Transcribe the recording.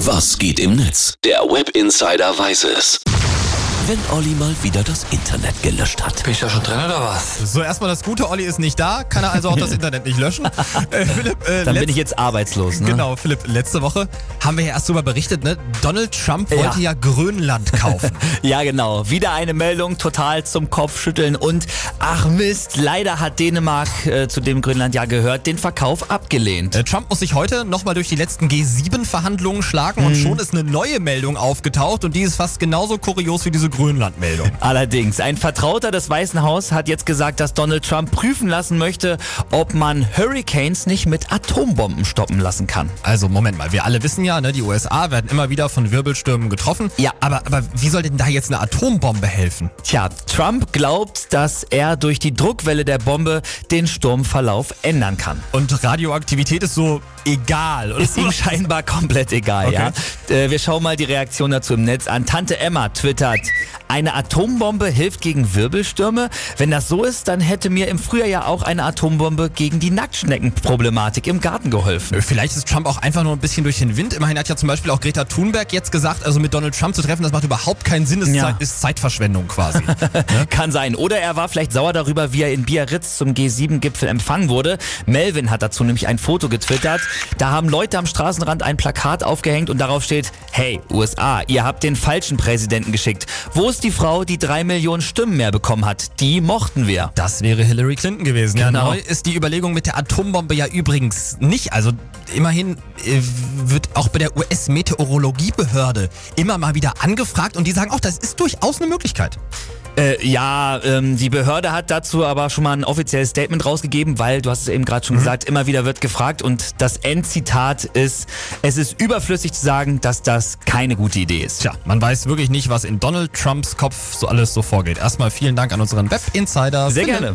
Was geht im Netz? Der Web Insider weiß es. Wenn Olli mal wieder das Internet gelöscht hat. Bin ich da schon drin oder was? So, erstmal das Gute, Olli ist nicht da, kann er also auch das Internet nicht löschen. Äh, Philipp, äh, Dann bin ich jetzt arbeitslos. Ne? Genau, Philipp, letzte Woche haben wir ja erst darüber berichtet, ne? Donald Trump wollte ja, Grönland kaufen. Ja, genau. Wieder eine Meldung total zum Kopfschütteln und ach Mist, leider hat Dänemark, äh, zu dem Grönland ja gehört, den Verkauf abgelehnt. Äh, Trump muss sich heute nochmal durch die letzten G7-Verhandlungen schlagen und schon ist eine neue Meldung aufgetaucht und die ist fast genauso kurios wie diese Grönland-Meldung. Allerdings, ein Vertrauter des Weißen Haus hat jetzt gesagt, dass Donald Trump prüfen lassen möchte, ob man Hurricanes nicht mit Atombomben stoppen lassen kann. Also Moment mal, wir alle wissen ja, ne, die USA werden immer wieder von Wirbelstürmen getroffen. Ja. Aber, aber wie soll denn da jetzt eine Atombombe helfen? Tja, Trump glaubt, dass er durch die Druckwelle der Bombe den Sturmverlauf ändern kann. Und Radioaktivität ist so egal. Oder? Ist ihm scheinbar komplett egal, Okay. ja. Äh, wir schauen mal die Reaktion dazu im Netz an. Tante Emma twittert, eine Atombombe hilft gegen Wirbelstürme? Wenn das so ist, dann hätte mir im Frühjahr ja auch eine Atombombe gegen die Nacktschneckenproblematik im Garten geholfen. Äh, Vielleicht ist Trump auch einfach nur ein bisschen durch den Wind. Immerhin hat ja zum Beispiel auch Greta Thunberg jetzt gesagt, also mit Donald Trump zu treffen, das macht überhaupt keinen Sinn, ist, Ja. Ist Zeitverschwendung quasi. Kann sein. Oder er war vielleicht sauer darüber, wie er in Biarritz zum G7-Gipfel empfangen wurde. Melvin hat dazu nämlich ein Foto getwittert. Da haben Leute am Straßenrand ein Plakat aufgehängt und darauf steht, hey, USA, ihr habt den falschen Präsidenten geschickt. Wo ist die Frau, die drei Millionen Stimmen mehr bekommen hat? Die mochten wir. Das wäre Hillary Clinton gewesen. Ja, Genau. neu ist die Überlegung mit der Atombombe ja übrigens nicht. Also immerhin äh, wird auch bei der US-Meteorologiebehörde immer mal wieder angefragt und die sagen auch, das ist durchaus eine Möglichkeit. Äh, ja, ähm, die Behörde hat dazu aber schon mal ein offizielles Statement rausgegeben, weil, du hast es eben gerade schon gesagt, immer wieder wird gefragt und das Endzitat ist, es ist überflüssig zu sagen, dass das keine gute Idee ist. Tja, man weiß wirklich nicht, was in Donald Trumps Kopf so alles so vorgeht. Erstmal vielen Dank an unseren Web-Insider. Sehr Philipp. gerne.